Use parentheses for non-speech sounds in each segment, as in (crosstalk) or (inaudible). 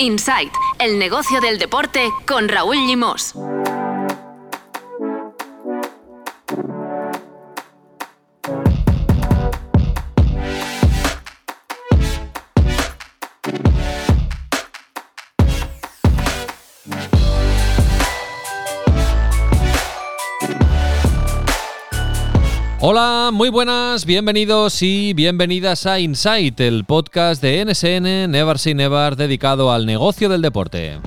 Insight, el negocio del deporte con Raúl Limos. Muy buenas, bienvenidos y bienvenidas a Insight, el podcast de NSN Never Say Never dedicado al negocio del deporte.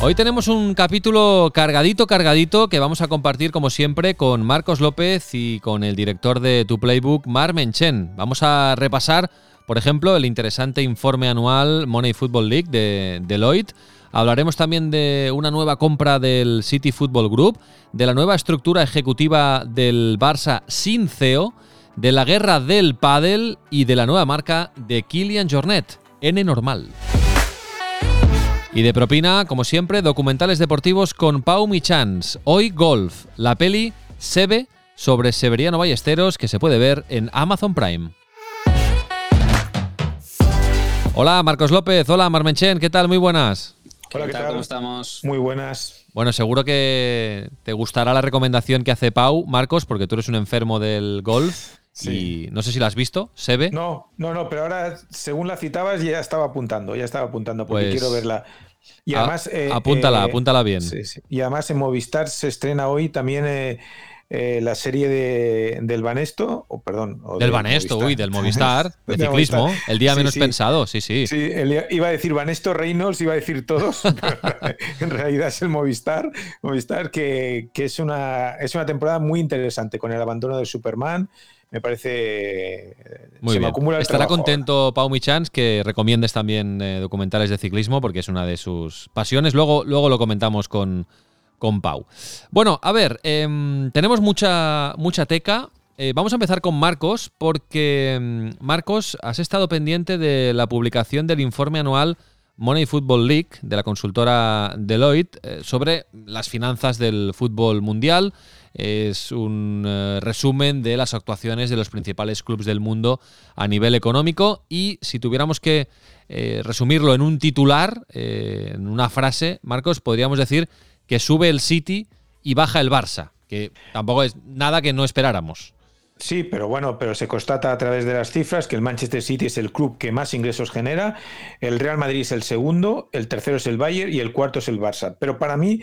Hoy tenemos un capítulo cargadito, cargadito, que vamos a compartir como siempre con Marcos López y con el director de Tu Playbook, Mar Menchen. Vamos a repasar, por ejemplo, el interesante informe anual Money Football League de Deloitte Hablaremos también de una nueva compra del City Football Group, de la nueva estructura ejecutiva del Barça sin CEO, de la guerra del pádel y de la nueva marca de Kilian Jornet, N Normal. Y de propina, como siempre, documentales deportivos con Pau Michans. Hoy Golf, la peli Sebe sobre Severiano Ballesteros que se puede ver en Amazon Prime. Hola Marcos López, hola Marmenchen, ¿qué tal? Muy buenas. Hola, ¿qué, tal? ¿Cómo estamos? Muy buenas. Bueno, seguro que te gustará la recomendación que hace Pau, Marcos, porque tú eres un enfermo del golf. (laughs) Sí. Y no sé si la has visto, ¿se No, no, no, pero ahora, según la citabas, ya estaba apuntando, ya estaba apuntando, porque pues quiero verla. Y además. Eh, apúntala, eh, apúntala bien. Sí, sí. Y además en Movistar se estrena hoy también eh, eh, la serie de, del Banesto, o perdón. del Banesto, uy, del (laughs) Movistar, de ciclismo, el día menos pensado, sí, sí. Sí, iba a decir Banesto Reynolds, iba a decir todos, (laughs) en realidad es el Movistar, Movistar que, es, una, es una temporada muy interesante con el abandono de Superman. Me parece. Muy bien. Estará contento Pau Michans que recomiendes también eh, documentales de ciclismo porque es una de sus pasiones. Luego, luego lo comentamos con, con Pau. Bueno, a ver, em, tenemos mucha, mucha teca. Eh, vamos a empezar con Marcos, porque em, Marcos, has estado pendiente de la publicación del informe anual Money Football League de la consultora Deloitte eh, sobre las finanzas del fútbol mundial. Es un eh, resumen de las actuaciones de los principales clubes del mundo a nivel económico y si tuviéramos que resumirlo en un titular, en una frase, Marcos, podríamos decir que sube el City y baja el Barça, que tampoco es nada que no esperáramos. Sí, pero bueno, pero se constata a través de las cifras que el Manchester City es el club que más ingresos genera, el Real Madrid es el segundo, el tercero es el Bayern y el cuarto es el Barça. Pero para mí,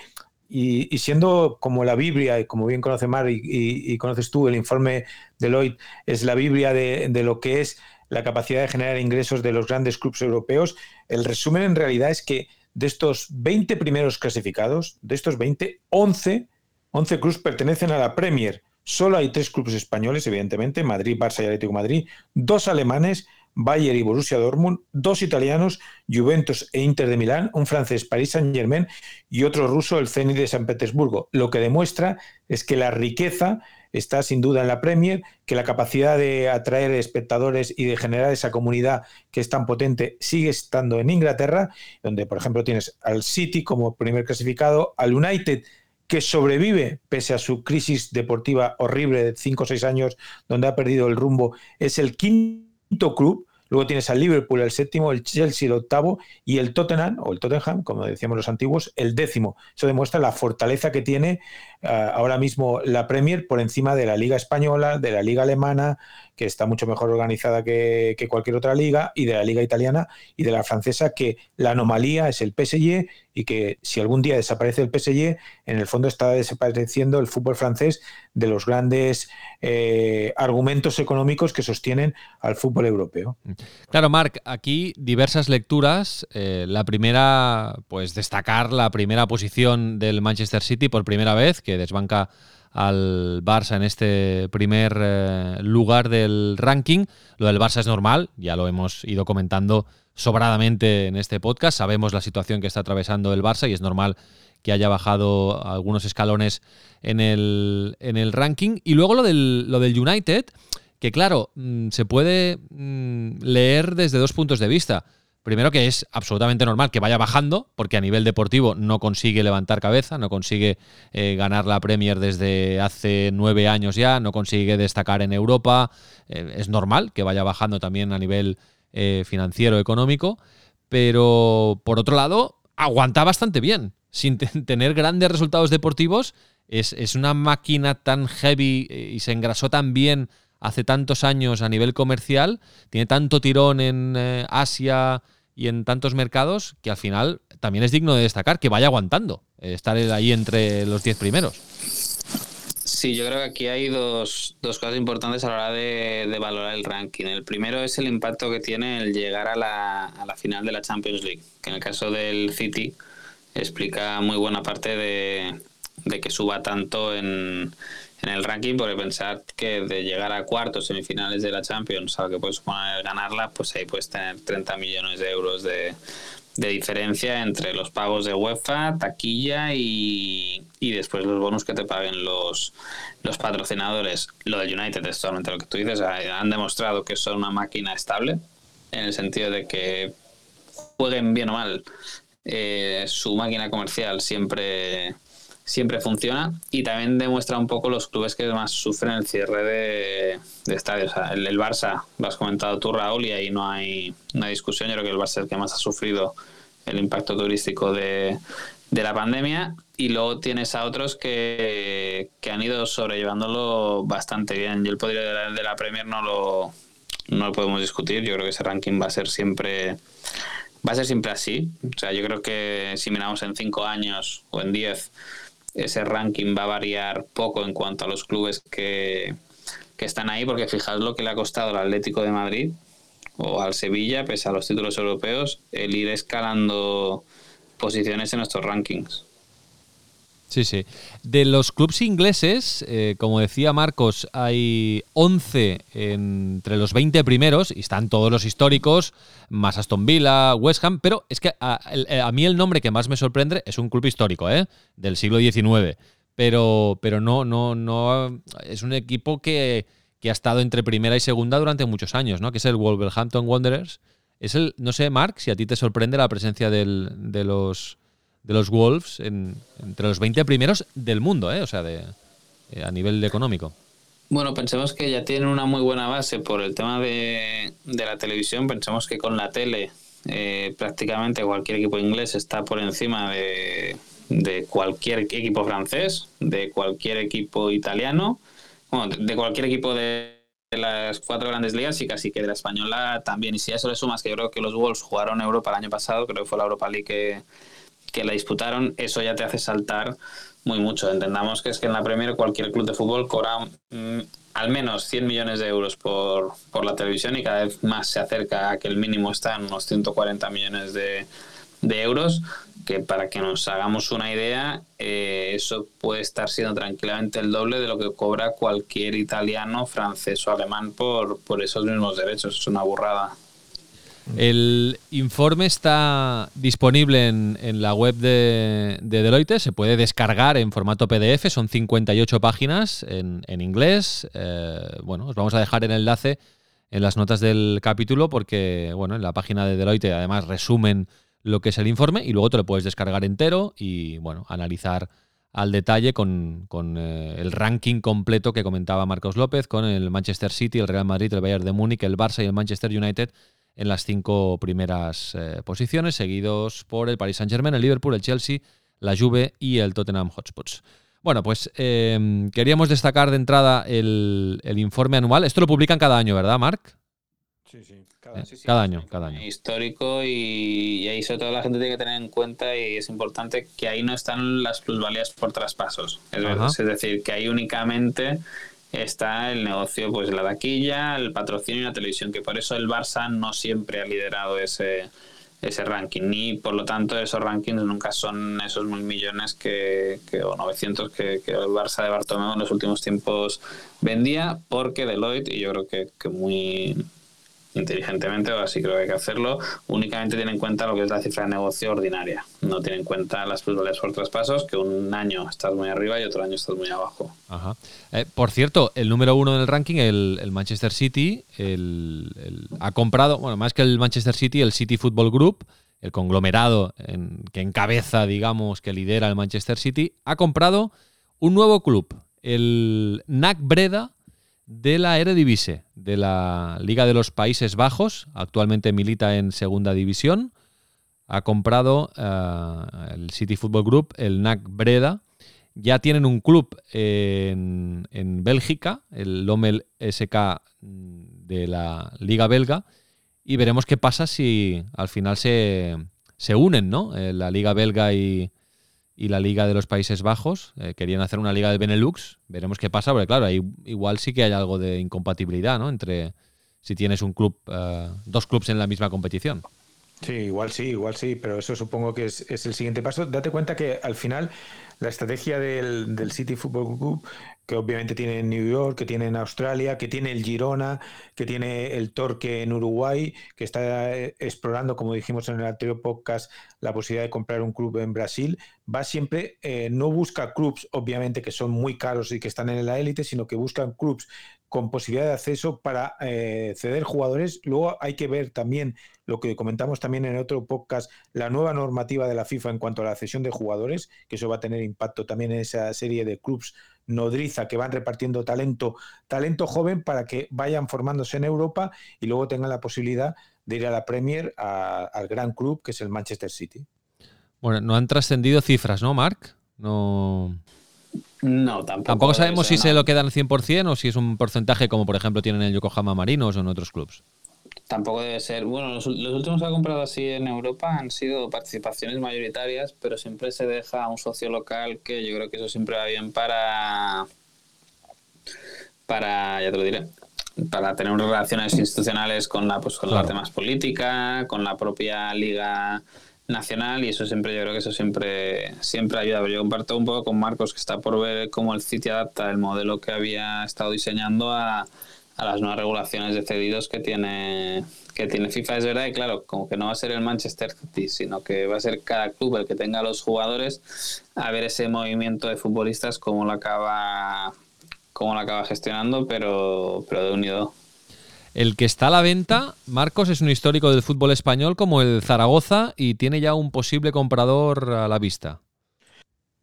y, siendo como la Biblia, y como bien conoce Mar y, conoces tú, el informe de Lloyd es la Biblia de, de, lo que es la capacidad de generar ingresos de los grandes clubes europeos, el resumen en realidad es que de estos 20 primeros clasificados, de estos 20, 11, 11 clubes pertenecen a la Premier. Solo hay tres clubes españoles, evidentemente, Madrid, Barça y Atlético Madrid, dos alemanes, Bayern y Borussia Dortmund, dos italianos, Juventus e Inter de Milán, un francés, Paris Saint-Germain y otro ruso, el Zenit de San Petersburgo. Lo que demuestra es que la riqueza está sin duda en la Premier, que la capacidad de atraer espectadores y de generar esa comunidad que es tan potente sigue estando en Inglaterra, donde por ejemplo tienes al City como primer clasificado, al United que sobrevive pese a su crisis deportiva horrible de 5 o 6 años donde ha perdido el rumbo, es el quinto club Luego tienes al Liverpool el séptimo, el Chelsea el octavo y el Tottenham, o el Tottenham, como decíamos los antiguos, el décimo. Eso demuestra la fortaleza que tiene eh, ahora mismo la Premier por encima de la Liga Española, de la Liga Alemana, que está mucho mejor organizada que, cualquier otra liga, y de la Liga Italiana y de la francesa, que la anomalía es el PSG y que si algún día desaparece el PSG, en el fondo está desapareciendo el fútbol francés de los grandes eh, argumentos económicos que sostienen al fútbol europeo. Claro, Marc, aquí diversas lecturas. Eh, la primera, pues destacar la primera posición del Manchester City por primera vez, que desbanca al Barça en este primer eh, lugar del ranking. Lo del Barça es normal, ya lo hemos ido comentando sobradamente en este podcast. Sabemos la situación que está atravesando el Barça y es normal que haya bajado algunos escalones en el, en el ranking. Y luego lo del, lo del United, que claro, mm, se puede mm, leer desde dos puntos de vista. Primero que es absolutamente normal que vaya bajando, porque a nivel deportivo no consigue levantar cabeza, no consigue eh, ganar la Premier desde hace nueve años ya, no consigue destacar en Europa. Eh, es normal que vaya bajando también a nivel eh, financiero, económico. pero por otro lado, aguanta bastante bien, sin (laughs) tener grandes resultados deportivos. Es, es, una máquina tan heavy y se engrasó tan bien hace tantos años a nivel comercial, tiene tanto tirón en eh, Asia y en tantos mercados que al final también es digno de destacar que vaya aguantando eh, estar ahí entre los 10 primeros. Sí, yo creo que aquí hay dos, cosas importantes a la hora de, valorar el ranking. El primero es el impacto que tiene el llegar a la, a la final de la Champions League, que en el caso del City explica muy buena parte de, de que suba tanto en, en el ranking, porque pensar que de llegar a cuartos semifinales de la Champions, a que puedes ganarla, pues ahí puedes tener 30 millones de euros de, de diferencia entre los pagos de UEFA, taquilla y, y, después los bonos que te paguen los, los patrocinadores. Lo del United es totalmente lo que tú dices, han demostrado que son una máquina estable, en el sentido de que jueguen bien o mal, eh, su máquina comercial siempre siempre funciona y también demuestra un poco los clubes que más sufren el cierre de, estadios. el, Barça, lo has comentado tú, Raúl, y ahí no hay una discusión. Yo creo que el Barça es el que más ha sufrido el impacto turístico de, la pandemia y luego tienes a otros que, han ido sobrellevándolo bastante bien. Y el poder de la, de la Premier no lo, no lo podemos discutir. Yo creo que ese ranking va a ser siempre va a ser siempre así. O sea, yo creo que si miramos en cinco años o en diez ese ranking va a variar poco en cuanto a los clubes que, están ahí, porque fijaos lo que le ha costado al Atlético de Madrid o al Sevilla, pese a los títulos europeos, el ir escalando posiciones en estos rankings. Sí, sí. De los clubes ingleses, eh, como decía Marcos, hay 11 entre los 20 primeros y están todos los históricos, más Aston Villa, West Ham, pero es que a, mí el nombre que más me sorprende es un club histórico, ¿eh? Del siglo XIX. Pero, pero no, no, no. Es un equipo que, que ha estado entre primera y segunda durante muchos años, ¿no? Que es el Wolverhampton Wanderers. Es el, no sé, Mark, si a ti te sorprende la presencia del, de los de los Wolves entre los 20 primeros del mundo, ¿eh? o sea, de, eh, a nivel económico. Bueno, pensemos que ya tienen una muy buena base por el tema de, la televisión. Pensemos que con la tele eh, prácticamente cualquier equipo inglés está por encima de, de, cualquier equipo francés, de cualquier equipo italiano, bueno, de cualquier equipo de, las cuatro grandes ligas y casi que de la española también. Y si a eso le sumas que yo creo que los Wolves jugaron Europa el año pasado, creo que fue la Europa League que que la disputaron, eso ya te hace saltar muy mucho. Entendamos que es que en la Premier cualquier club de fútbol cobra mm, al menos 100 millones de euros por, por, la televisión y cada vez más se acerca a que el mínimo está en unos 140 millones de, de euros, que para que nos hagamos una idea, eh, eso puede estar siendo tranquilamente el doble de lo que cobra cualquier italiano, francés o alemán por, por esos mismos derechos. Es una burrada. El informe está disponible en, la web de, Deloitte, se puede descargar en formato PDF, son 58 páginas en, inglés. Eh, bueno, os vamos a dejar el enlace en las notas del capítulo porque, bueno, en la página de Deloitte además resumen lo que es el informe y luego te lo puedes descargar entero y, bueno, analizar al detalle con, eh, el ranking completo que comentaba Marcos López, con el Manchester City, el Real Madrid, el Bayern de Múnich, el Barça y el Manchester United en las cinco primeras eh, posiciones, seguidos por el Paris Saint-Germain, el Liverpool, el Chelsea, la Juve y el Tottenham Hotspots. Bueno, pues em, queríamos destacar de entrada el, informe anual. Esto lo publican cada año, ¿verdad, Marc? Sí, sí. Cada, eh, año, cada año. Histórico y, ahí sobre todo la gente tiene que tener en cuenta y es importante que ahí no están las plusvalías por traspasos. Es, es decir, que ahí únicamente está el negocio, pues la taquilla, el patrocinio y la televisión, que por eso el Barça no siempre ha liderado ese, ese ranking, ni por lo tanto esos rankings nunca son esos mil millones que, que o 900 que, que, el Barça de Bartomeu en los últimos tiempos vendía, porque Deloitte, y yo creo que, que muy inteligentemente, o así creo que hay que hacerlo, únicamente tiene en cuenta lo que es la cifra de negocio ordinaria. No tiene en cuenta las plusvalías por traspasos, que un año estás muy arriba y otro año estás muy abajo. Ajá. Eh, por cierto, el número uno en el ranking, el, Manchester City, el, ha comprado, bueno, más que el Manchester City, el City Football Group, el conglomerado en, que encabeza, digamos, que lidera el Manchester City, ha comprado un nuevo club, el NAC Breda de la Eredivisie, de la Liga de los Países Bajos, actualmente milita en segunda división. ha comprado eh, el City Football Group, el NAC Breda. Ya tienen un club en, en Bélgica, el Lommel SK de la Liga Belga, y veremos qué pasa si al final se, se unen, ¿no? Eh, la Liga Belga y, y, la Liga de los Países Bajos. Eh, querían hacer una Liga de Benelux. Veremos qué pasa, porque claro, ahí igual sí que hay algo de incompatibilidad, ¿no? Entre si tienes un club, uh, dos clubes en la misma competición. Sí, igual sí, igual sí, pero eso supongo que es, es el siguiente paso. Date cuenta que al final la estrategia del, del, City Football Group, que obviamente tiene en New York, que tiene en Australia, que tiene el Girona, que tiene el Torque en Uruguay, que está eh, explorando, como dijimos en el anterior podcast, la posibilidad de comprar un club en Brasil, va siempre, eh, no busca clubs, obviamente, que son muy caros y que están en la élite, sino que buscan clubs con posibilidad de acceso para eh, ceder jugadores. Luego hay que ver también lo que comentamos también en otro podcast, la nueva normativa de la FIFA en cuanto a la cesión de jugadores, que eso va a tener impacto también en esa serie de clubs nodriza que van repartiendo talento, talento joven para que vayan formándose en Europa y luego tengan la posibilidad de ir a la Premier, al gran club que es el Manchester City. Bueno, no han trascendido cifras, ¿no, Marc? No. No, tampoco. Tampoco sabemos si no. se lo quedan al 100% o si es un porcentaje como por ejemplo tienen el Yokohama Marinos o en otros clubes. Tampoco debe ser. Bueno, los, los, últimos que ha comprado así en Europa han sido participaciones mayoritarias, pero siempre se deja a un socio local que yo creo que eso siempre va bien para. Para, ya te lo diré, para tener relaciones institucionales con la, pues, con claro. la parte más política, con la propia liga nacional y eso siempre yo creo que eso siempre siempre ayuda yo comparto un poco con Marcos que está por ver cómo el City adapta el modelo que había estado diseñando a, a las nuevas regulaciones de cedidos que tiene que tiene FIFA. Es verdad y claro como que no va a ser el Manchester City sino que va a ser cada club el que tenga los jugadores a ver ese movimiento de futbolistas cómo lo acaba cómo lo acaba gestionando pero pero de unido el que está a la venta, Marcos, es un histórico del fútbol español como el Zaragoza y tiene ya un posible comprador a la vista.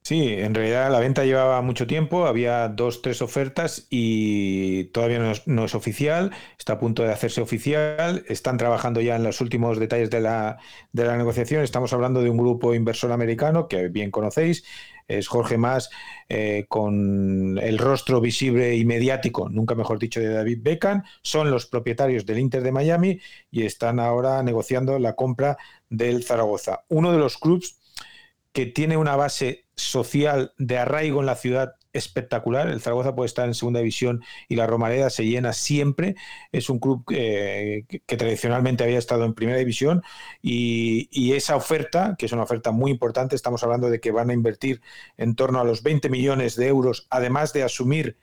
Sí, en realidad la venta llevaba mucho tiempo, había dos, tres ofertas y todavía no es, oficial, está a punto de hacerse oficial, están trabajando ya en los últimos detalles de la, de la negociación, estamos hablando de un grupo inversor americano que bien conocéis, es Jorge Más eh, con el rostro visible y mediático, nunca mejor dicho, de David Beckham, son los propietarios del Inter de Miami y están ahora negociando la compra del Zaragoza, uno de los clubes que tiene una base social de arraigo en la ciudad espectacular. El Zaragoza puede estar en segunda división y la Romareda se llena siempre. Es un club eh, que, tradicionalmente había estado en primera división y, y, esa oferta, que es una oferta muy importante, estamos hablando de que van a invertir en torno a los 20 millones de euros, además de asumir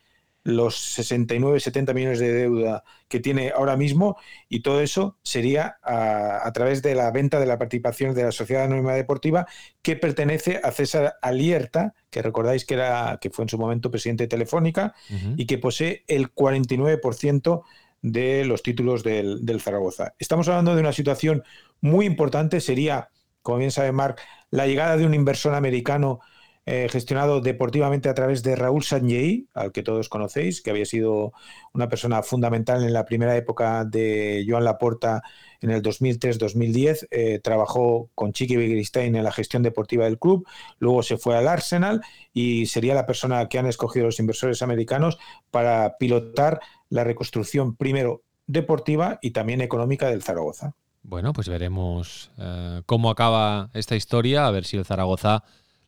los 69, 70 millones de deuda que tiene ahora mismo y todo eso sería a, a, través de la venta de la participación de la Sociedad Anónima Deportiva que pertenece a César Alierta, que recordáis que, era, que fue en su momento presidente de Telefónica uh -huh. y que posee el 49% de los títulos del, del Zaragoza. Estamos hablando de una situación muy importante, sería, como bien sabe Marc, la llegada de un inversor americano eh, gestionado deportivamente a través de Raúl Sanjei, al que todos conocéis, que había sido una persona fundamental en la primera época de Joan Laporta en el 2003-2010. Eh, trabajó con Chiqui Begiristain en la gestión deportiva del club, luego se fue al Arsenal y sería la persona que han escogido los inversores americanos para pilotar la reconstrucción primero deportiva y también económica del Zaragoza. Bueno, pues veremos uh, cómo acaba esta historia, a ver si el Zaragoza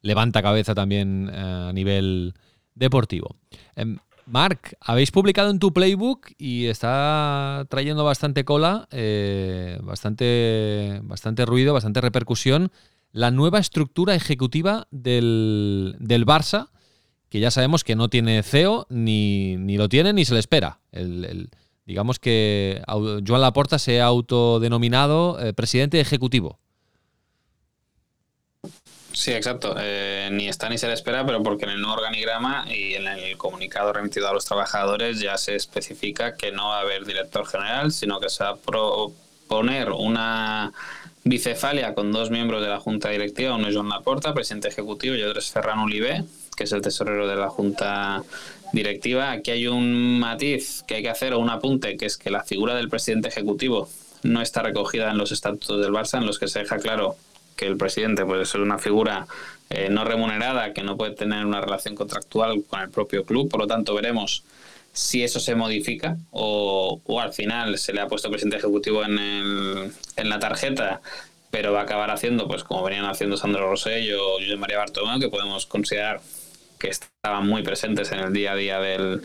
levanta cabeza también eh, a nivel deportivo. Eh, Marc, habéis publicado en tu playbook y está trayendo bastante cola, eh, bastante, bastante ruido, bastante repercusión, la nueva estructura ejecutiva del, del Barça, que ya sabemos que no tiene CEO, ni, ni lo tiene, ni se le espera. El, digamos que Joan Laporta se ha autodenominado eh, presidente ejecutivo. Sí, exacto. Eh, ni está ni se le espera, pero porque en el nuevo organigrama y en el comunicado remitido a los trabajadores ya se especifica que no va a haber director general, sino que se va a proponer una bicefalia con dos miembros de la junta directiva, uno es Joan Laporta, presidente ejecutivo, y otro es Ferran Olivé, que es el tesorero de la junta directiva. Aquí hay un matiz que hay que hacer o un apunte, que es que la figura del presidente ejecutivo no está recogida en los estatutos del Barça, en los que se deja claro que el presidente pues es una figura eh, no remunerada, que no puede tener una relación contractual con el propio club, por lo tanto veremos si eso se modifica o, al final se le ha puesto presidente ejecutivo en, en la tarjeta pero va a acabar haciendo, pues como venían haciendo Sandro Rosselló o José María Bartomeu, que podemos considerar que estaban muy presentes en el día a día del,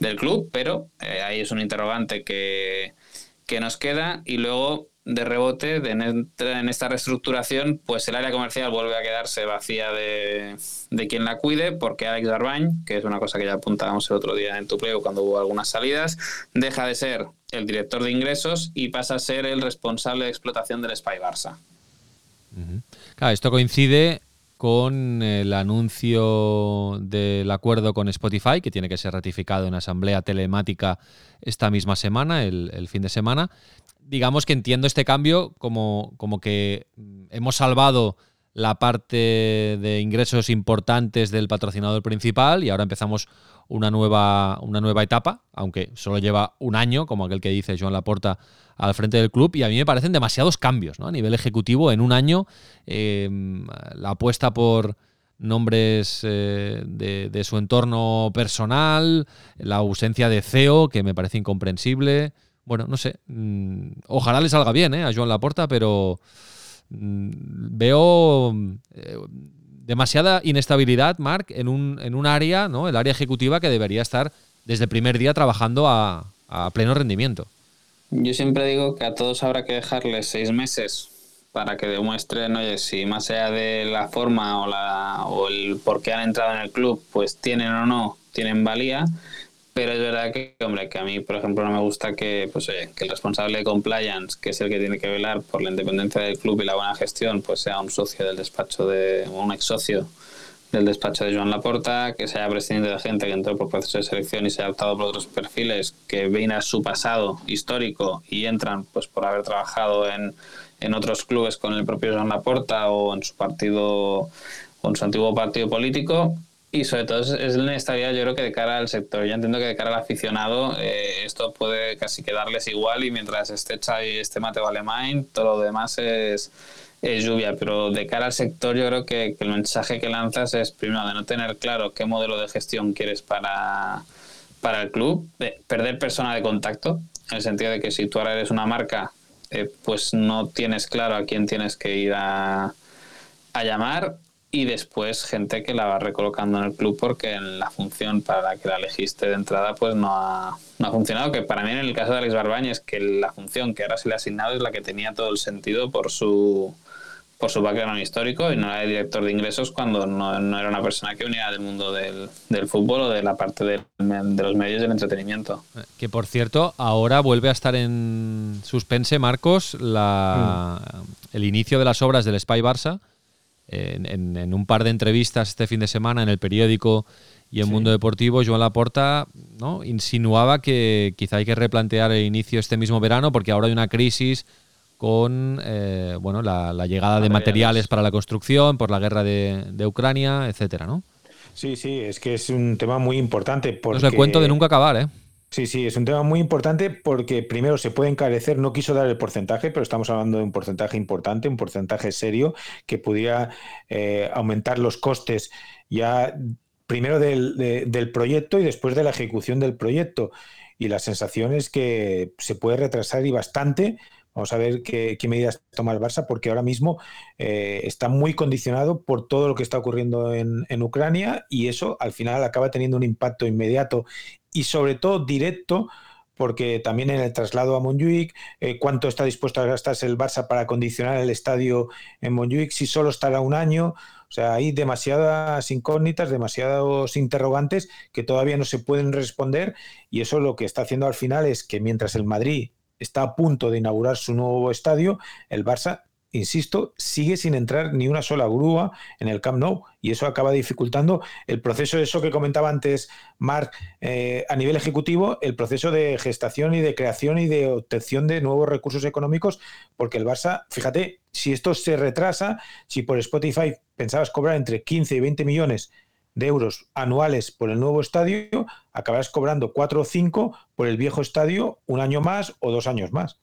del club, pero eh, ahí es un interrogante que, que nos queda. Y luego de rebote de en esta reestructuración, pues el área comercial vuelve a quedarse vacía de, de quien la cuide, porque Alex Darbañ, que es una cosa que ya apuntábamos el otro día en tu pleo cuando hubo algunas salidas, deja de ser el director de ingresos y pasa a ser el responsable de explotación del Spy Barça. Claro, esto coincide con el anuncio del acuerdo con Spotify, que tiene que ser ratificado en asamblea telemática esta misma semana, el, el fin de semana, digamos que entiendo este cambio como, como que hemos salvado la parte de ingresos importantes del patrocinador principal y ahora empezamos una nueva, una nueva etapa, aunque solo lleva un año, como aquel que dice Joan Laporta al frente del club, y a mí me parecen demasiados cambios ¿no? a nivel ejecutivo en un año. Eh, la apuesta por nombres eh, de, de, su entorno personal, la ausencia de CEO, que me parece incomprensible bueno, no sé. Mm, ojalá le salga bien ¿eh? a Joan Laporta, pero mm, veo eh, demasiada inestabilidad, Marc, en un, en un área, ¿no? El área ejecutiva que debería estar desde el primer día trabajando a, pleno rendimiento. Yo siempre digo que a todos habrá que dejarles seis meses para que demuestren, oye, si más allá de la forma o, la, o el por qué han entrado en el club, pues tienen o no, tienen valía pero es verdad que, hombre, que a mí, por ejemplo, no me gusta que, pues, oye, que el responsable de compliance, que es el que tiene que velar por la independencia del club y la buena gestión, pues sea un socio del despacho de, un ex socio del despacho de Joan Laporta, que sea presidente de gente que entró por proceso de selección y se ha optado por otros perfiles que ven a su pasado histórico y entran pues por haber trabajado en, en otros clubes con el propio Joan Laporta o en su partido o en su antiguo partido político y sobre todo es, la inestabilidad, yo creo que de cara al sector. Yo entiendo que de cara al aficionado eh, esto puede casi quedarles igual y mientras esté y este Mateo Alemán, todo lo demás es, es, lluvia. Pero de cara al sector yo creo que, el mensaje que lanzas es primero de no tener claro qué modelo de gestión quieres para, para el club, de perder persona de contacto, en el sentido de que si tú ahora eres una marca, eh, pues no tienes claro a quién tienes que ir a, a llamar y después gente que la va recolocando en el club porque en la función para la que la elegiste de entrada pues no ha, no ha funcionado, que para mí en el caso de Alex Barbañez que la función que ahora se le ha asignado es la que tenía todo el sentido por su por su background histórico y no era de director de ingresos cuando no, no era una persona que venía del mundo del, del, fútbol o de la parte de, de los medios del entretenimiento. Que por cierto, ahora vuelve a estar en suspense, Marcos, la, mm. el inicio de las obras del Spy Barça en, un par de entrevistas este fin de semana en el periódico y en Mundo Deportivo, Joan Laporta ¿no? insinuaba que quizá hay que replantear el inicio este mismo verano porque ahora hay una crisis con eh, bueno, la, llegada de materiales para la construcción, por la guerra de, Ucrania, etcétera, ¿no? Sí, sí, es que es un tema muy importante. Porque... No es el cuento de nunca acabar, ¿eh? Sí, sí, es un tema muy importante porque primero se puede encarecer, no quiso dar el porcentaje, pero estamos hablando de un porcentaje importante, un porcentaje serio que pudiera eh, aumentar los costes ya primero del, proyecto y después de la ejecución del proyecto. Y la sensación es que se puede retrasar y bastante. Vamos a ver qué, medidas toma el Barça, porque ahora mismo eh, está muy condicionado por todo lo que está ocurriendo en, en Ucrania y eso al final acaba teniendo un impacto inmediato y sobre todo directo porque también en el traslado a Montjuic, eh, cuánto está dispuesto a gastarse el Barça para acondicionar el estadio en Montjuic, si solo estará un año. O sea, hay demasiadas incógnitas, demasiados interrogantes que todavía no se pueden responder y eso lo que está haciendo al final es que mientras el Madrid está a punto de inaugurar su nuevo estadio, el Barça insisto, sigue sin entrar ni una sola grúa en el Camp Nou y eso acaba dificultando el proceso, eso que comentaba antes Marc, eh, a nivel ejecutivo, el proceso de gestación y de creación y de obtención de nuevos recursos económicos, porque el Barça, fíjate, si esto se retrasa, si por Spotify pensabas cobrar entre 15 y 20 millones de euros anuales por el nuevo estadio, acabarás cobrando 4 o 5 por el viejo estadio un año más o dos años más.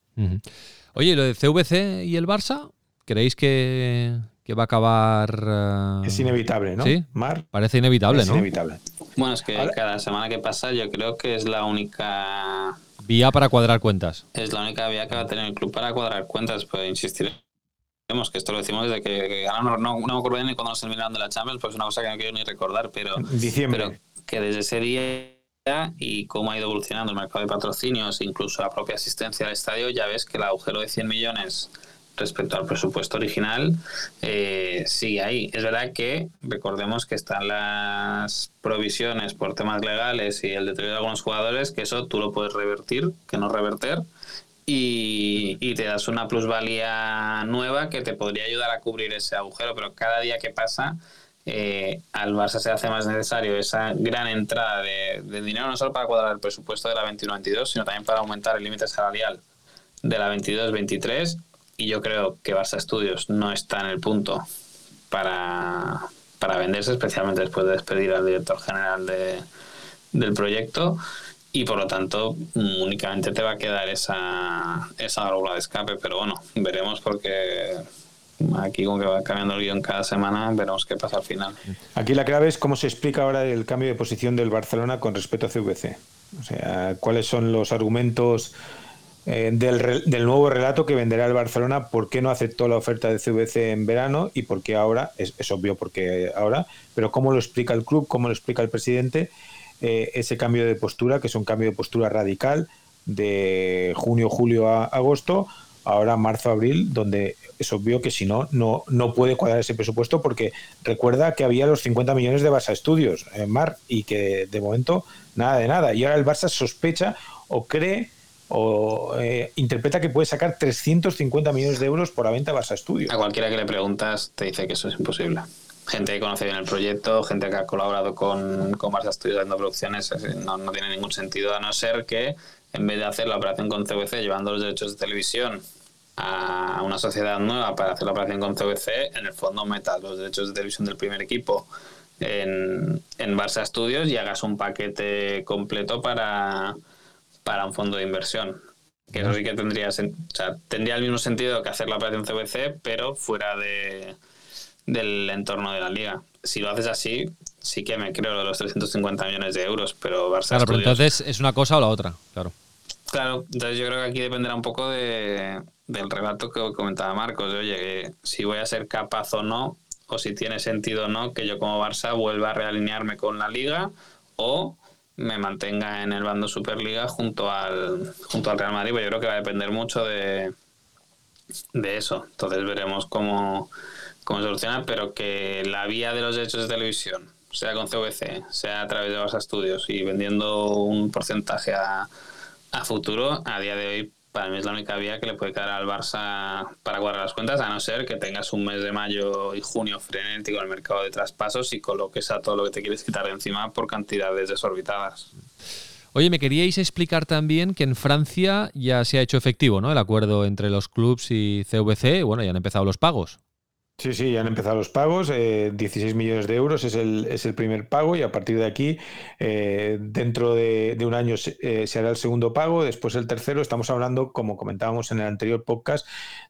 Oye, lo de CVC y el Barça? ¿Creéis que, va a acabar? Eh, es inevitable, ¿no? Sí, Mar. Parece inevitable, es ¿no? Inevitable. Bueno, es que cada semana que pasa yo creo que es la única vía para cuadrar cuentas. Es la única vía que va a tener el club para cuadrar cuentas, pues insistir que esto lo decimos desde que, no, no, me acuerdo bien ni cuando nos terminaron de la Champions, porque es una cosa que no quiero ni recordar, pero, Diciembre. que desde ese día y cómo ha ido evolucionando el mercado de patrocinios, incluso la propia asistencia al estadio, ya ves que el agujero de 100 millones respecto al presupuesto original eh, sigue ahí. Es verdad que recordemos que están las provisiones por temas legales y el deterioro de algunos jugadores, que eso tú lo puedes revertir, que no reverter, y, y, te das una plusvalía nueva que te podría ayudar a cubrir ese agujero, pero cada día que pasa eh, al Barça se hace más necesario esa gran entrada de, dinero, no solo para cuadrar el presupuesto de la 21-22, sino también para aumentar el límite salarial de la 22-23. Y yo creo que Barça Studios no está en el punto para, para venderse, especialmente después de despedir al director general de, del proyecto y por lo tanto únicamente te va a quedar esa, esa válvula de escape, pero bueno, veremos porque aquí como que va cambiando el guion cada semana, veremos qué pasa al final. Aquí la clave es cómo se explica ahora el cambio de posición del Barcelona con respecto a CVC. O sea, cuáles son los argumentos eh, del, del, nuevo relato que venderá el Barcelona, por qué no aceptó la oferta de CVC en verano y por qué ahora, es, es obvio porque ahora, pero cómo lo explica el club, cómo lo explica el presidente eh, ese cambio de postura, que es un cambio de postura radical de junio, julio a agosto, ahora marzo, abril, donde es obvio que si no, no, no puede cuadrar ese presupuesto porque recuerda que había los 50 millones de Barça Estudios en Mar y que de momento nada de nada. Y ahora el Barça sospecha o cree o eh, interpreta que puede sacar 350 millones de euros por la venta de Barça Estudios. A cualquiera que le preguntas te dice que eso es imposible gente que conoce bien el proyecto, gente que ha colaborado con, con Barça Studios haciendo producciones, no, no, tiene ningún sentido, a no ser que en vez de hacer la operación con CVC llevando los derechos de televisión a una sociedad nueva para hacer la operación con CVC, en el fondo metas los derechos de televisión del primer equipo en, en Barça Studios y hagas un paquete completo para, para un fondo de inversión. Que eso sí que tendría, o sea, tendría el mismo sentido que hacer la operación CVC, pero fuera de del entorno de la liga. Si lo haces así, sí que me creo de los 350 millones de euros, pero Barça. Claro, pero entonces es una cosa o la otra, claro. Claro, entonces yo creo que aquí dependerá un poco de, del relato que comentaba Marcos, de oye, si voy a ser capaz o no, o si tiene sentido o no, que yo como Barça vuelva a realinearme con la liga o me mantenga en el bando Superliga junto al, junto al Real Madrid. Pues yo creo que va a depender mucho de, de eso. Entonces veremos cómo cómo solucionar, pero que la vía de los derechos de televisión, sea con CVC, sea a través de Barça Studios y vendiendo un porcentaje a, a futuro, a día de hoy para mí es la única vía que le puede quedar al Barça para guardar las cuentas, a no ser que tengas un mes de mayo y junio frenético en el mercado de traspasos y coloques a todo lo que te quieres quitar de encima por cantidades desorbitadas. Oye, me queríais explicar también que en Francia ya se ha hecho efectivo ¿no? el acuerdo entre los clubs y CVC, bueno, ya han empezado los pagos. Sí, sí, ya han empezado los pagos. 16 eh, millones de euros es el, es el primer pago y a partir de aquí, eh, dentro de, un año eh, se, hará el segundo pago, después el tercero. Estamos hablando, como comentábamos en el anterior podcast,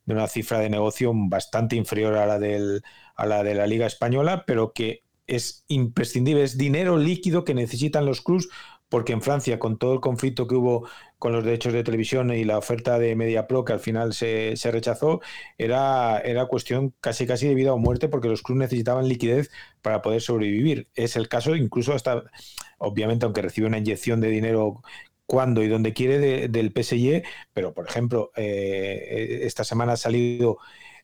de una cifra de negocio bastante inferior a la, del, a la de la Liga Española, pero que es imprescindible, es dinero líquido que necesitan los clubs porque en Francia, con todo el conflicto que hubo con los derechos de televisión y la oferta de MediaPro que al final se, rechazó, era, era cuestión casi casi de vida o muerte porque los clubes necesitaban liquidez para poder sobrevivir. Es el caso incluso hasta, obviamente, aunque recibe una inyección de dinero cuando y donde quiere del PSG, pero por ejemplo, eh, esta semana ha salido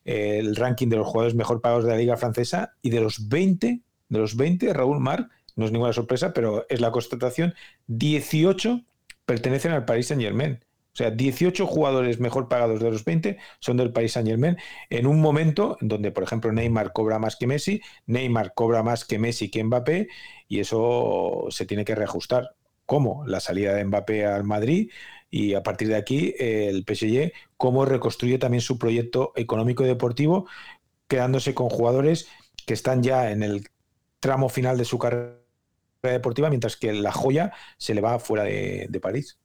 el ranking de los jugadores mejor pagados de la liga francesa y de los 20, de los 20, Raúl Marc no es ninguna sorpresa, pero es la constatación, 18 pertenecen al Paris Saint Germain. O sea, 18 jugadores mejor pagados de los 20 son del Paris Saint Germain en un momento en donde, por ejemplo, Neymar cobra más que Messi, Neymar cobra más que Messi que Mbappé y eso se tiene que reajustar. ¿Cómo? La salida de Mbappé al Madrid y a partir de aquí el PSG, cómo reconstruye también su proyecto económico y deportivo, quedándose con jugadores que están ya en el tramo final de su carrera deportiva, mientras que la joya se le va fuera de, París.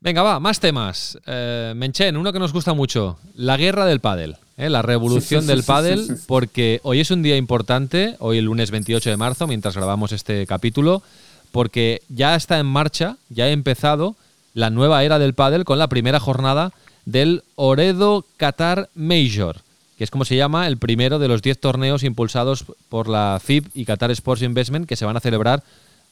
Venga, va, más temas. Eh, Menchen, uno que nos gusta mucho, la guerra del pádel, ¿eh? la revolución del pádel, porque hoy es un día importante, hoy el lunes 28 de marzo, mientras grabamos este capítulo, porque ya está en marcha, ya ha empezado la nueva era del pádel con la primera jornada del Oredo Qatar Major, que es como se llama el primero de los 10 torneos impulsados por la FIB y Qatar Sports Investment que se van a celebrar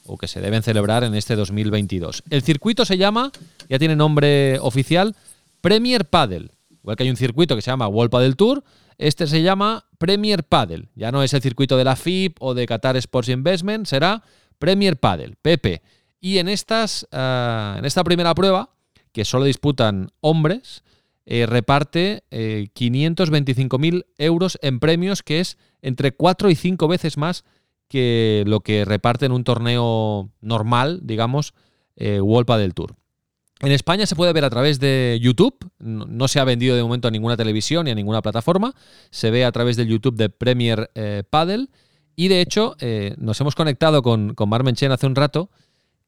o que se deben celebrar en este 2022. El circuito se llama, ya tiene nombre oficial, Premier Padel. Igual que hay un circuito que se llama World Padel Tour, este se llama Premier Padel. Ya no es el circuito de la FIB o de Qatar Sports Investment, será Premier Padel, PP. Y en, estas, ah, en esta primera prueba, que solo disputan hombres, eh, reparte 525.000 eh, euros en premios, que es entre 4 y 5 veces más que lo que reparte en un torneo normal, digamos, eh, del Tour. En España se puede ver a través de YouTube, no, se ha vendido de momento a ninguna televisión ni a ninguna plataforma, se ve a través del YouTube de Premier eh, Paddle y de hecho eh, nos hemos conectado con, con Chen hace un rato.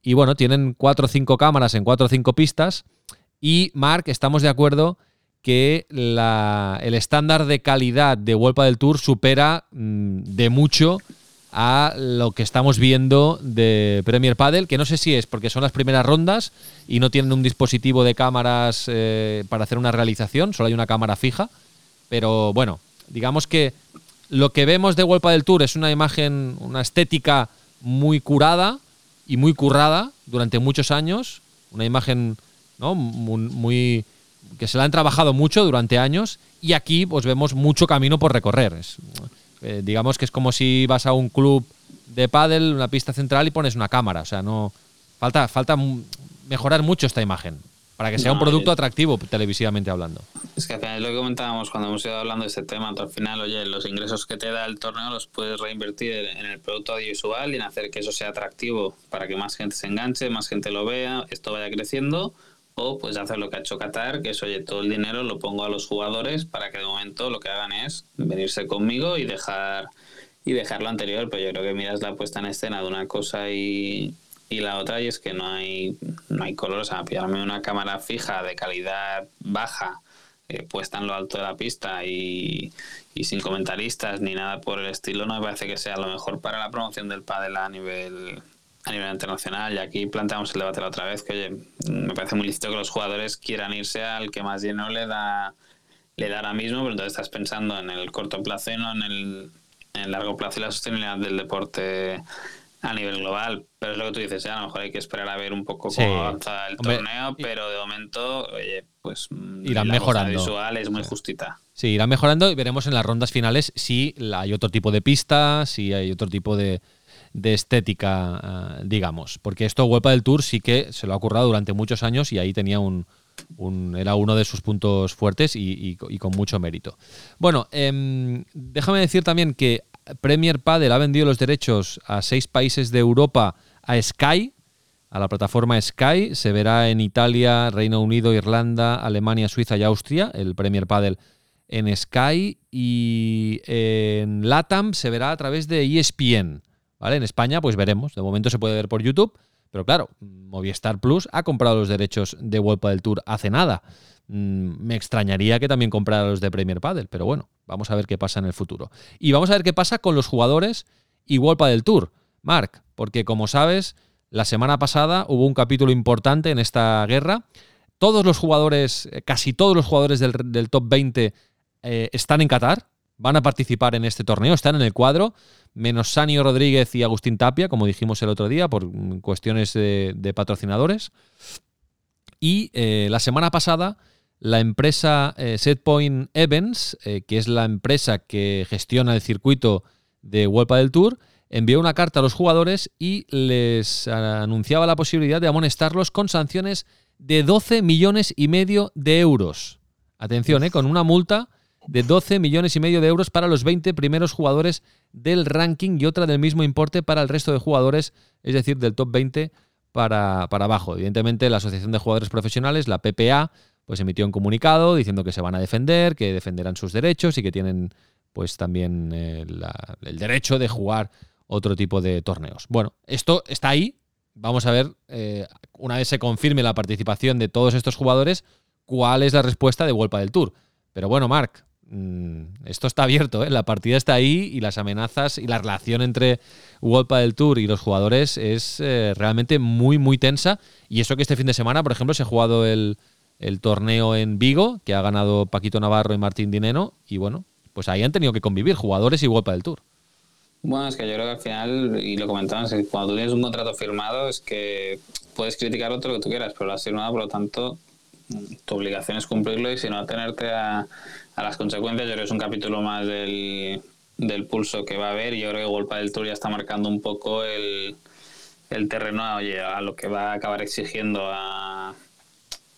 Y bueno, tienen cuatro o cinco cámaras en cuatro o cinco pistas y Mark, estamos de acuerdo que el estándar de calidad de World del Tour supera mm, de mucho a lo que estamos viendo de Premier Padel, que no sé si es porque son las primeras rondas y no tienen un dispositivo de cámaras eh, para hacer una realización, solo hay una cámara fija, pero bueno, digamos que lo que vemos de World del Tour es una imagen, una estética muy curada y muy currada durante muchos años, una imagen ¿no? muy, que se la han trabajado mucho durante años y aquí pues vemos mucho camino por recorrer. Eh, digamos que es como si vas a un club de pádel, una pista central y pones una cámara. O sea, no falta, falta mejorar mucho esta imagen para que sea un producto atractivo televisivamente hablando. Es que final lo que comentábamos cuando hemos ido hablando de este tema, al final, oye, los ingresos que te da el torneo los puedes reinvertir en el producto audiovisual y en hacer que eso sea atractivo para que más gente se enganche, más gente lo vea, esto vaya creciendo o pues hacer lo que ha hecho Qatar, que es, oye, todo el dinero lo pongo a los jugadores para que de momento lo que hagan es venirse conmigo y dejar y dejar lo anterior. Pero yo creo que miras la puesta en escena de una cosa y, y la otra y es que no hay, no hay color. O sea, pillarme una cámara fija de calidad baja eh, puesta en lo alto de la pista y, y, sin comentaristas ni nada por el estilo, no me parece que sea lo mejor para la promoción del pádel a nivel a nivel internacional. Y aquí planteamos el debate la otra vez, que oye, me parece muy lícito que los jugadores quieran irse al que más lleno le da, le da ahora mismo, pero entonces estás pensando en el corto plazo y no en el, en el largo plazo y la sostenibilidad del deporte a nivel global. Pero es lo que tú dices, ya a lo mejor hay que esperar a ver un poco cómo avanza el torneo, pero de momento, oye, pues irán mejorando. visual es muy justita. Sí, irán mejorando y veremos en las rondas finales si hay otro tipo de pista, si hay otro tipo de, de estética, eh, digamos. Porque esto, Huelpa del Tour, sí que se lo ha currado durante muchos años y ahí tenía un. era uno de sus puntos fuertes y, con mucho mérito. Bueno, em, déjame decir también que Premier Padel ha vendido los derechos a seis países de Europa a Sky, a la plataforma Sky. Se verá en Italia, Reino Unido, Irlanda, Alemania, Suiza y Austria, el Premier Padel en Sky. Y en LATAM se verá a través de ESPN. En España, pues veremos. De momento se puede ver por YouTube. Pero claro, Movistar Plus ha comprado los derechos de World del Tour hace nada. Mm, me extrañaría que también comprara los de Premier Padel, pero bueno, vamos a ver qué pasa en el futuro. Y vamos a ver qué pasa con los jugadores y World del Tour. Mark, porque como sabes, la semana pasada hubo un capítulo importante en esta guerra. Todos los jugadores, eh, casi todos los jugadores del, top 20 eh, están en Qatar, van a participar en este torneo, están en el cuadro, menos Sanio Rodríguez y Agustín Tapia, como dijimos el otro día, por cuestiones de, patrocinadores. Y eh, la semana pasada, la empresa eh, Setpoint Events, eh, que es la empresa que gestiona el circuito de World del Tour, envió una carta a los jugadores y les anunciaba la posibilidad de amonestarlos con sanciones de 12 millones y medio de euros. Atención, con una multa de 12 millones y medio de euros para los 20 primeros jugadores del ranking y otra del mismo importe para el resto de jugadores, es decir, del top 20 para, para abajo. Evidentemente, la Asociación de Jugadores Profesionales, la PPA, pues emitió un comunicado diciendo que se van a defender, que defenderán sus derechos y que tienen pues también eh, el derecho de jugar otro tipo de torneos. Bueno, esto está ahí, vamos a ver, eh, una vez se confirme la participación de todos estos jugadores, cuál es la respuesta de Vuelta del Tour. Pero bueno, Marc, esto está abierto, ¿eh? la partida está ahí y las amenazas y la relación entre Vuelta del Tour y los jugadores es eh, realmente muy, muy tensa. Y eso que este fin de semana, por ejemplo, se ha jugado el, torneo en Vigo, que ha ganado Paquito Navarro y Martín Dineno, y bueno, pues ahí han tenido que convivir jugadores y Vuelta del Tour. Bueno, es que yo creo que al final, y lo comentabas, cuando tú tienes un contrato firmado es que puedes criticar otro que tú quieras, pero lo has firmado, por lo tanto, tu obligación es cumplirlo y si no atenerte a, a las consecuencias. Yo creo que es un capítulo más del, pulso que va a haber yo creo que Golpa del Tour ya está marcando un poco el, el terreno oye, a lo que va a acabar exigiendo a,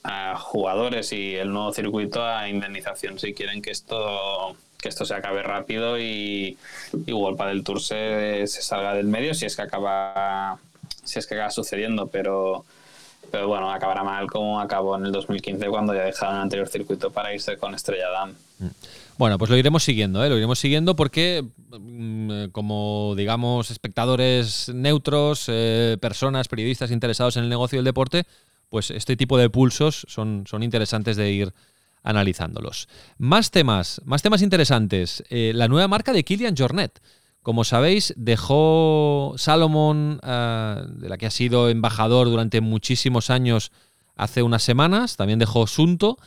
a jugadores y el nuevo circuito a indemnización si quieren que esto que esto se acabe rápido y, y Wolpa del Tour se, se, salga del medio si es que acaba si es que acaba sucediendo pero pero bueno acabará mal como acabó en el 2015 cuando ya dejaron el anterior circuito para irse con Estrella Damm mm. Bueno, pues lo iremos siguiendo, ¿eh? lo iremos siguiendo porque, mm, como digamos, espectadores neutros, eh, personas, periodistas interesados en el negocio del deporte, pues este tipo de pulsos son, son interesantes de ir analizándolos. Más temas, más temas interesantes. Eh, la nueva marca de Kilian Jornet. Como sabéis, dejó Salomon, eh, de la que ha sido embajador durante muchísimos años, hace unas semanas. También dejó Sunto,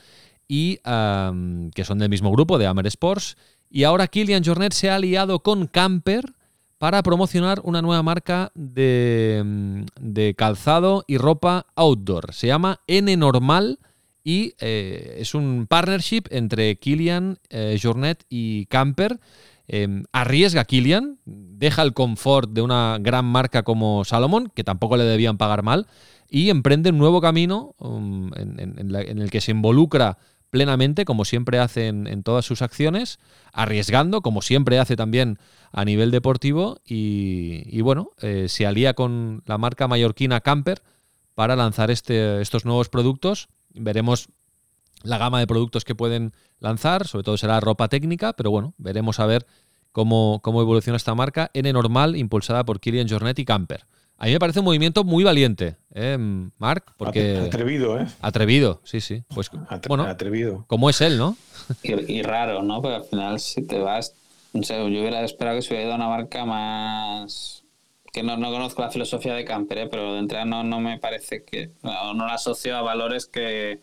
y, que son del mismo grupo, de Amer Sports. Y ahora Kilian Jornet se ha aliado con Camper para promocionar una nueva marca de, de calzado y ropa outdoor. Se llama N Normal y eh, es un partnership entre Kilian, eh, Jornet y Camper. Em, arriesga Kilian, deja el confort de una gran marca como Salomon, que tampoco le debían pagar mal, y emprende un nuevo camino um, en, el que se involucra plenamente, como siempre hace en, todas sus acciones, arriesgando, como siempre hace también a nivel deportivo, y, bueno, eh, se alía con la marca mallorquina Camper para lanzar este, estos nuevos productos. Veremos la gama de productos que pueden lanzar, sobre todo será ropa técnica, pero bueno, veremos a ver cómo, cómo evoluciona esta marca N normal, impulsada por Kilian Jornet y Camper. A mí me parece un movimiento muy valiente, ¿eh, Marc? Porque atrevido, ¿eh? Atrevido, sí, sí. Pues, bueno, atrevido. Como es él, ¿no? Y, raro, ¿no? Pero al final, si te vas. No sé, yo hubiera esperado que se hubiera ido a una marca más. Que no, no conozco la filosofía de Camper, ¿eh? pero de entrada no, no me parece que. No, no la asocio a valores que,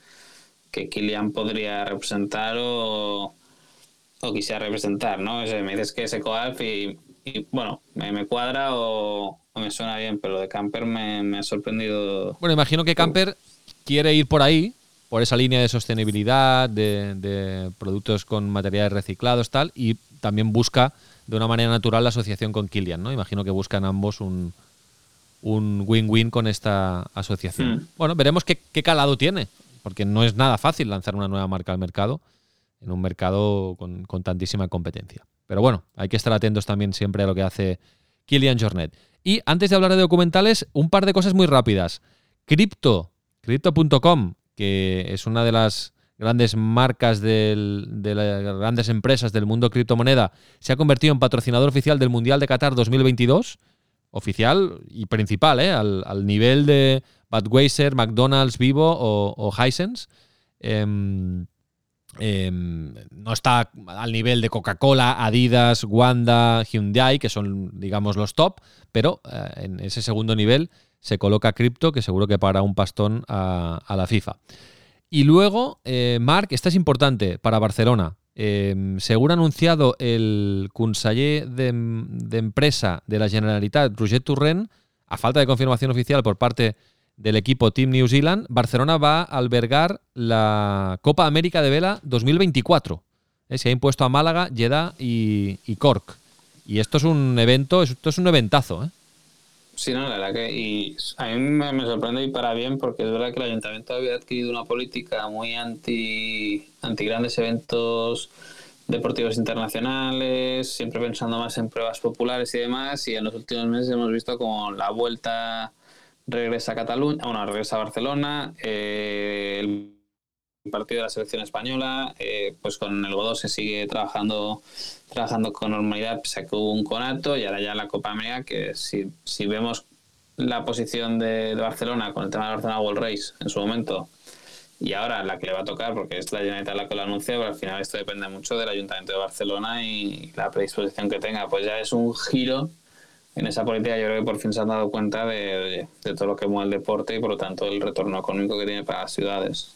que Kilian podría representar o, o quisiera representar, ¿no? me dices que es EcoAlf y, y bueno, me, me cuadra o me suena bien, pero lo de Camper me, ha sorprendido. Bueno, imagino que Camper quiere ir por ahí, por esa línea de sostenibilidad, de, productos con materiales reciclados, tal, y también busca de una manera natural la asociación con Kilian, ¿no? Imagino que buscan ambos un win-win con esta asociación. Hmm. Bueno, veremos qué, calado tiene, porque no es nada fácil lanzar una nueva marca al mercado, en un mercado con, con tantísima competencia. Pero bueno, hay que estar atentos también siempre a lo que hace Kilian Jornet. Y antes de hablar de documentales, un par de cosas muy rápidas. Crypto, crypto.com, que es una de las grandes marcas de las grandes empresas del mundo criptomoneda, se ha convertido en patrocinador oficial del Mundial de Qatar 2022. Oficial y principal, ¿eh? al, nivel de Budweiser, McDonald's, Vivo o, o em, no está al nivel de Coca-Cola, Adidas, Wanda, Hyundai, que son, digamos, los top, pero eh, en ese segundo nivel se coloca cripto, que seguro que para un pastón a, la FIFA. Y luego, eh, Marc, esta es importante para Barcelona. Eh, según ha anunciado el conseller de, empresa de la Generalitat, Roger Turren, a falta de confirmación oficial por parte del equipo Team New Zealand, Barcelona va a albergar la Copa América de Vela 2024. se ha impuesto a Málaga, Jeddah y Cork. Y esto es un evento, esto es un eventazo, ¿eh? Sí, no, la verdad que y a mí me, sorprende y para bien porque es verdad que el ayuntamiento había adquirido una política muy anti, anti grandes eventos deportivos internacionales, siempre pensando más en pruebas populares y demás, y en los últimos meses hemos visto como la vuelta regresa a Cataluña, bueno, regresa a Barcelona, eh, el partido de la selección española, eh, pues con el Godó se sigue trabajando trabajando con normalidad, pese a que hubo un conato y ahora ya la Copa América, que si, si vemos la posición de, Barcelona con el tema de Barcelona World Race en su momento y ahora la que le va a tocar, porque es la Generalitat la que lo anuncia, pero al final esto depende mucho del Ayuntamiento de Barcelona y la predisposición que tenga, pues ya es un giro en esa política. Yo creo que por fin se han dado cuenta de, de todo lo que mueve el deporte y por lo tanto el retorno económico que tiene para las ciudades.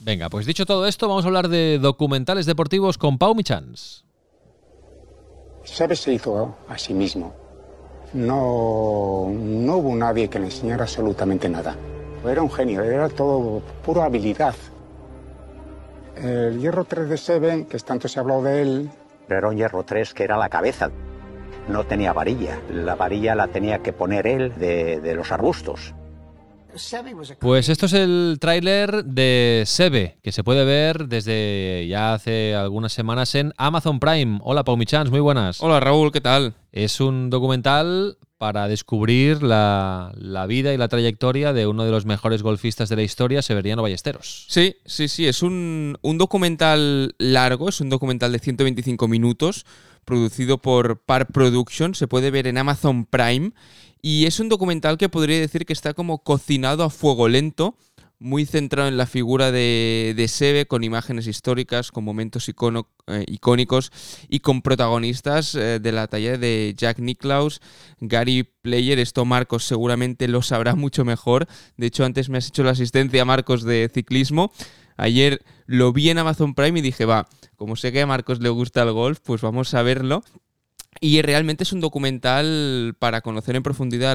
Venga, pues dicho todo esto, vamos a hablar de documentales deportivos con Pau Michans. Sabes se hizo a sí mismo. No, no hubo nadie que le enseñara absolutamente nada. Era un genio, era todo pura habilidad. El hierro 3 de Seven, que tanto se habló de él. Era un hierro 3 que era la cabeza. No tenía varilla. La varilla la tenía que poner él de, de los arbustos. Pues esto es el tráiler de Sebe, que se puede ver desde ya hace algunas semanas en Amazon Prime. Hola, Pau Michans, muy buenas. Hola, Raúl, ¿qué tal? Es un documental para descubrir la, vida y la trayectoria de uno de los mejores golfistas de la historia, Severiano Ballesteros. Sí, sí, sí, es un, un documental largo, es un documental de 125 minutos, producido por Par Production, se puede ver en Amazon Prime y es un documental que podría decir que está como cocinado a fuego lento, muy centrado en la figura de, de Sebe, con imágenes históricas, con momentos eh, icónicos y con protagonistas eh, de la talla de Jack Nicklaus, Gary Player. Esto Marcos seguramente lo sabrá mucho mejor. De hecho, antes me has hecho la asistencia, Marcos, de ciclismo. Ayer lo vi en Amazon Prime y dije, va, como sé que a Marcos le gusta el golf, pues vamos a verlo. Y realmente es un documental para conocer en profundidad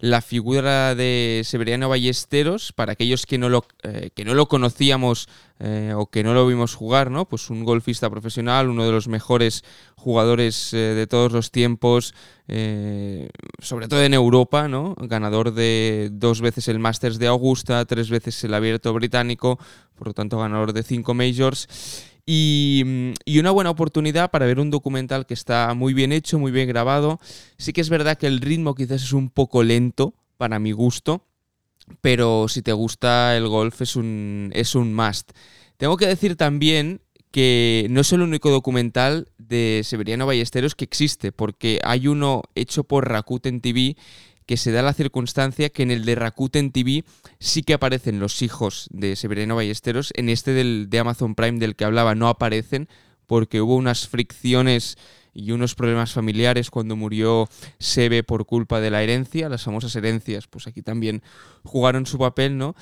la, figura de Severiano Ballesteros, para aquellos que no lo, eh, que no lo conocíamos eh, o que no lo vimos jugar, ¿no? Pues un golfista profesional, uno de los mejores jugadores eh, de todos los tiempos, sobre todo en Europa, ¿no? Ganador de dos veces el Masters de Augusta, tres veces el Abierto Británico, por lo tanto ganador de cinco Majors. Y, una buena oportunidad para ver un documental que está muy bien hecho, muy bien grabado. Sí que es verdad que el ritmo quizás es un poco lento para mi gusto, pero si te gusta el golf es un, es un must. Tengo que decir también que no es el único documental de Severiano Ballesteros que existe, porque hay uno hecho por Rakuten TV que se da la circunstancia que en el de Rakuten TV sí que aparecen los hijos de Severino Ballesteros, en este del, de Amazon Prime del que hablaba no aparecen porque hubo unas fricciones y unos problemas familiares cuando murió Sebe por culpa de la herencia, las famosas herencias, pues aquí también jugaron su papel, ¿no?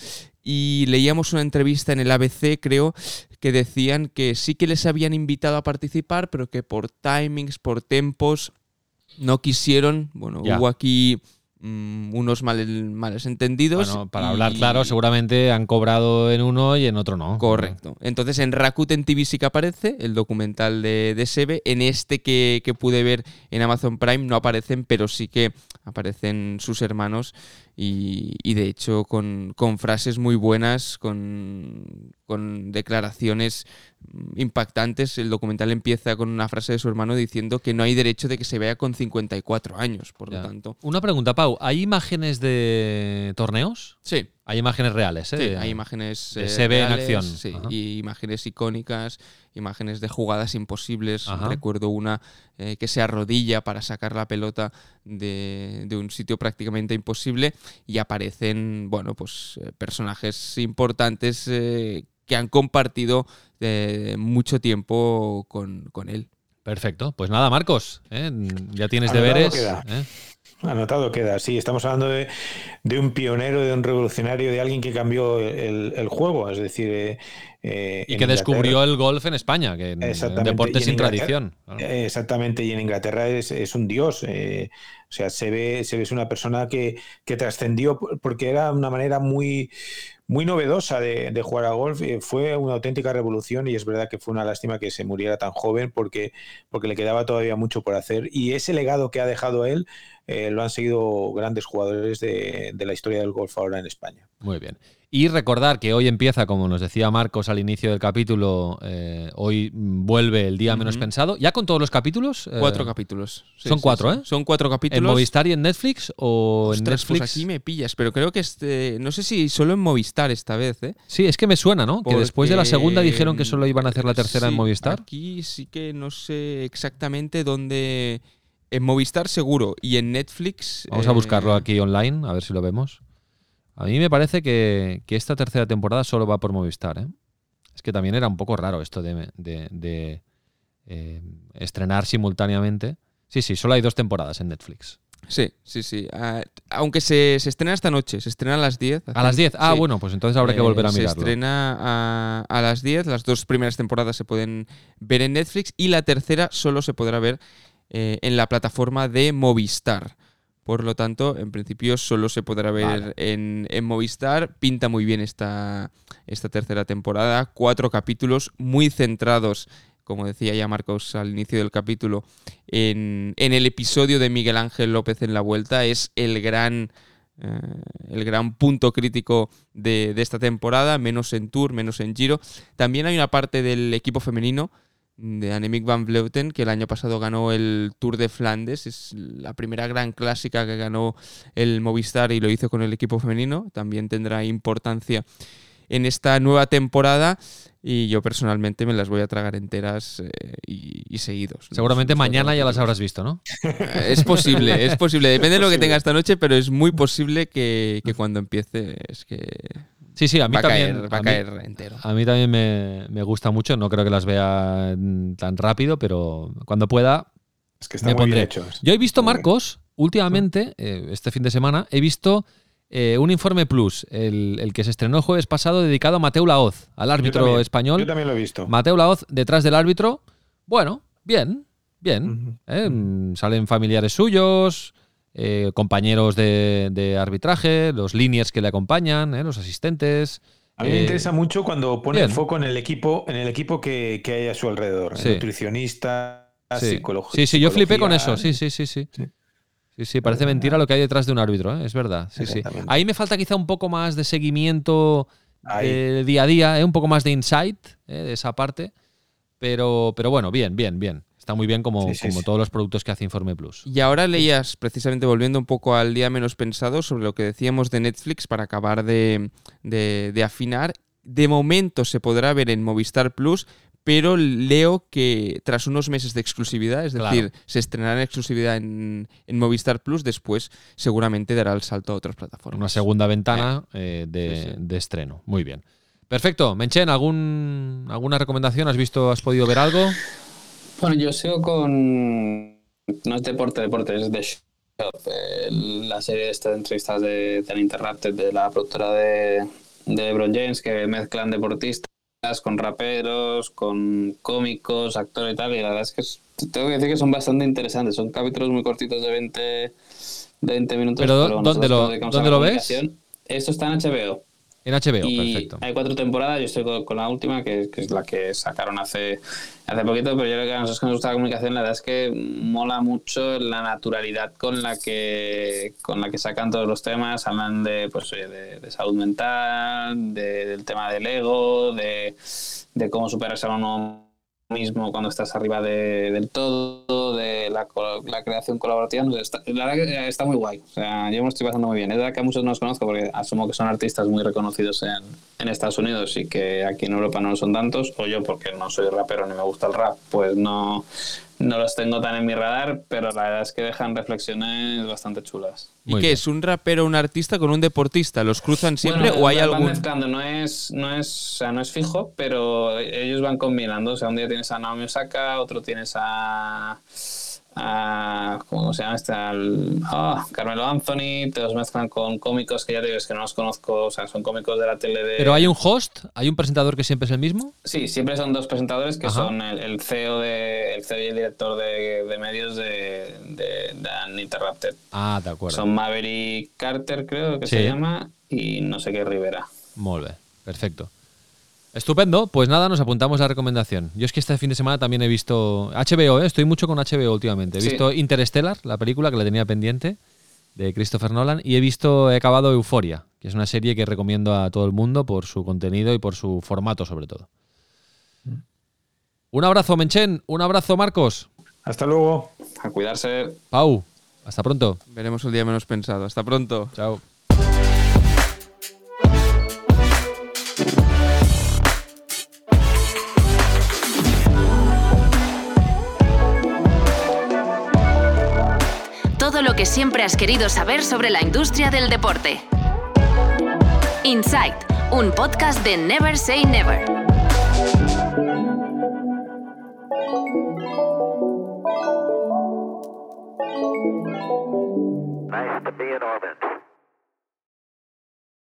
Y leíamos una entrevista en el ABC, creo, que decían que sí que les habían invitado a participar, pero que por timings, por tempos, no quisieron. Bueno, hubo aquí Mm, unos males entendidos. Bueno, para hablar claro, seguramente han cobrado en uno y en otro no. Correcto. Entonces en Rakuten TV sí que aparece el documental de, de Sebe. En este que, que, pude ver en Amazon Prime no aparecen, pero sí que aparecen sus hermanos y, de hecho con, frases muy buenas, con, declaraciones impactantes. El documental empieza con una frase de su hermano diciendo que no hay derecho de que se vea con 54 años, por lo tanto. Una pregunta, Pau, ¿hay imágenes de torneos? Sí. Hay imágenes reales, ¿eh? Sí, hay imágenes. se ve en acción. Sí, y imágenes icónicas, imágenes de jugadas imposibles. Recuerdo una eh, que se arrodilla para sacar la pelota de, un sitio prácticamente imposible y aparecen, bueno, pues eh, personajes importantes eh, que han compartido mucho tiempo con, con, él. Perfecto. Pues nada, Marcos, ya tienes deberes. Anotado queda, sí, estamos hablando de, un pionero, de un revolucionario, de alguien que cambió el, juego, es decir... Eh, eh, y que descubrió el golf en España, que es un deporte sin tradición. Exactamente, y en Inglaterra es, un dios. Eh, o sea, se ve, se ve es una persona que, que trascendió porque era una manera muy muy novedosa de, jugar a golf. Eh, fue una auténtica revolución y es verdad que fue una lástima que se muriera tan joven porque, porque le quedaba todavía mucho por hacer. Y ese legado que ha dejado él eh, lo han seguido grandes jugadores de, de la historia del golf ahora en España. Muy bien. Y recordar que hoy empieza, como nos decía Marcos al inicio del capítulo, eh, hoy vuelve el día menos pensado. ¿Ya con todos los capítulos? Eh, cuatro capítulos. son cuatro, ¿eh? Son cuatro capítulos. ¿En Movistar y en Netflix o en pues Netflix? aquí me pillas, pero creo que este, no sé si solo en Movistar esta vez, ¿eh? Sí, es que me suena, ¿no? Que después de la segunda dijeron que solo iban a hacer la tercera en Movistar. Aquí sí que no sé exactamente dónde En Movistar seguro y en Netflix... Vamos a eh, buscarlo aquí online, a ver si lo vemos. A mí me parece que, que esta tercera temporada solo va por Movistar. ¿eh? Es que también era un poco raro esto de, de- de, eh, estrenar simultáneamente. Sí, sí, solo hay dos temporadas en Netflix. Sí, sí, sí. Ah, aunque se, se estrena esta noche, se estrena a las 10. A las 10. Ah, Sí. bueno, pues entonces habrá que volver a Eh, mirarlo. Se estrena a, a las 10. Las dos primeras temporadas se pueden ver en Netflix y la tercera solo se podrá ver eh, en la plataforma de Movistar. Por lo tanto, en principio solo se podrá ver Vale. en, en Movistar. Pinta muy bien esta, esta tercera temporada. Cuatro capítulos muy centrados, como decía ya Marcos al inicio del capítulo, en, en el episodio de Miguel Ángel López en la vuelta. Es el gran, eh, el gran punto crítico de, de esta temporada, menos en Tour, menos en Giro. También hay una parte del equipo femenino de Annemiek van Vleuten, que el año pasado ganó el Tour de Flandes. Es la primera gran clásica que ganó el Movistar y lo hizo con el equipo femenino. También tendrá importancia en esta nueva temporada y yo personalmente me las voy a tragar enteras eh, y, y seguidos. Seguramente No mañana ya las habrás visto, ¿no? Eh, Es posible, es posible. (laughs) Depende de lo que tenga esta noche, pero es muy posible que, que cuando empiece es que Sí, sí, a mí va también. caer, va a mí- caer entero. A mí también me, me gusta mucho, no creo que las vea mm, tan rápido, pero cuando pueda Es que está me muy bien pondré. hecho. Yo he visto. Marcos, últimamente, eh, este fin de semana, he visto eh, un informe plus, el, el que se estrenó el jueves pasado, dedicado a Mateo Laoz, al Yo árbitro también, español. Yo también lo he visto. Mateo Laoz detrás del árbitro. Bueno, bien, bien. ¿eh? Mm, Salen familiares suyos, eh, compañeros de, de arbitraje, los líneas que le acompañan, ¿eh? los asistentes. A mí me Eh, interesa mucho cuando pone bien. el foco en el equipo, en el equipo que, que hay a su alrededor. Sí. Nutricionista, Sí. psicología. Sí, sí, yo flipé con eso. Sí, sí, sí, sí. Sí. Sí, sí, parece mentira lo que hay detrás de un árbitro, ¿eh? es verdad. Sí, sí. Ahí me falta quizá un poco más de seguimiento día a día, ¿eh? un poco más de insight ¿eh? de esa parte. Pero, pero bueno, bien, bien, bien. Está muy bien como, Sí, sí, como sí. todos los productos que hace Informe Plus. Y ahora leías, precisamente volviendo un poco al día menos pensado, sobre lo que decíamos de Netflix para acabar de, de- de afinar. De momento se podrá ver en Movistar Plus, pero leo que tras unos meses de exclusividad, es Claro. decir, se estrenará en exclusividad en, en Movistar Plus, después seguramente dará el salto a otras plataformas. Una segunda ventana eh, de, Sí, sí. de estreno. Muy bien. Perfecto. Menchen, ¿algún, ¿alguna recomendación? ¿Has visto, has podido ver algo? Bueno, yo sigo con. No es deporte, deporte, es The Shop. eh, la serie de entrevistas de, de Interrupted, de la productora de, de LeBron James, que mezclan deportistas con raperos, con cómicos, actores y tal. Y la verdad es que es- tengo que decir que son bastante interesantes. Son capítulos muy cortitos de 20, de 20 minutos. Pero, ¿dónde lo- dónde lo ves? Esto está en HBO. En HBO, Y perfecto. hay cuatro temporadas, yo estoy con, la última, que, que es la que sacaron hace, hace poquito, pero yo creo que a nosotros que nos gusta la comunicación, la verdad es que mola mucho la naturalidad con la que con la que sacan todos los temas, hablan de pues de, de salud mental, de- del tema del ego, de, de cómo superarse a uno mismo cuando estás arriba de- del todo, de la, la creación colaborativa. no la verdad que está muy guay. O sea, yo me lo estoy pasando muy bien. Es verdad que a muchos no los conozco porque asumo que son artistas muy reconocidos en, en Estados Unidos y que aquí en Europa no lo son tantos. O yo, porque no soy rapero ni me gusta el rap, pues no, no los tengo tan en mi radar, pero la verdad es que dejan reflexiones bastante chulas. ¿Y Muy qué bien. es? ¿Un rapero, un artista con un deportista? ¿Los cruzan siempre Bueno, o hay van algún...? mezclando, no es, no es, o sea, no es fijo, pero ellos van combinando. O sea, un día tienes a Naomi Osaka, otro tienes a, a ¿cómo se llama este? Al- ah, Carmelo Anthony, te los mezclan con cómicos que ya te digo, es que no los conozco, o sea, son cómicos de la tele de... Pero hay un host, hay un presentador que siempre es el mismo. Sí, siempre son dos presentadores que Ajá. son el, el CEO de, el CEO y el director de, de medios de, de, de Uninterrupted. Ah, de acuerdo. Son Maverick Carter, creo que Sí. se llama, y no sé qué Rivera. Muy bien, perfecto. Estupendo, pues nada, nos apuntamos la recomendación. Yo es que este fin de semana también he visto HBO, ¿eh? estoy mucho con HBO últimamente. He Sí. visto Interstellar, la película que la tenía pendiente, de Christopher Nolan, y he visto, he acabado Euforia, que es una serie que recomiendo a todo el mundo por su contenido y por su formato sobre todo. Un abrazo, Menchen, un abrazo, Marcos. Hasta luego. A cuidarse. Pau, hasta pronto. Veremos el día menos pensado. Hasta pronto. Chao. Lo que siempre has querido saber sobre la industria del deporte. Insight, un podcast de Never Say Never. Nice orbit.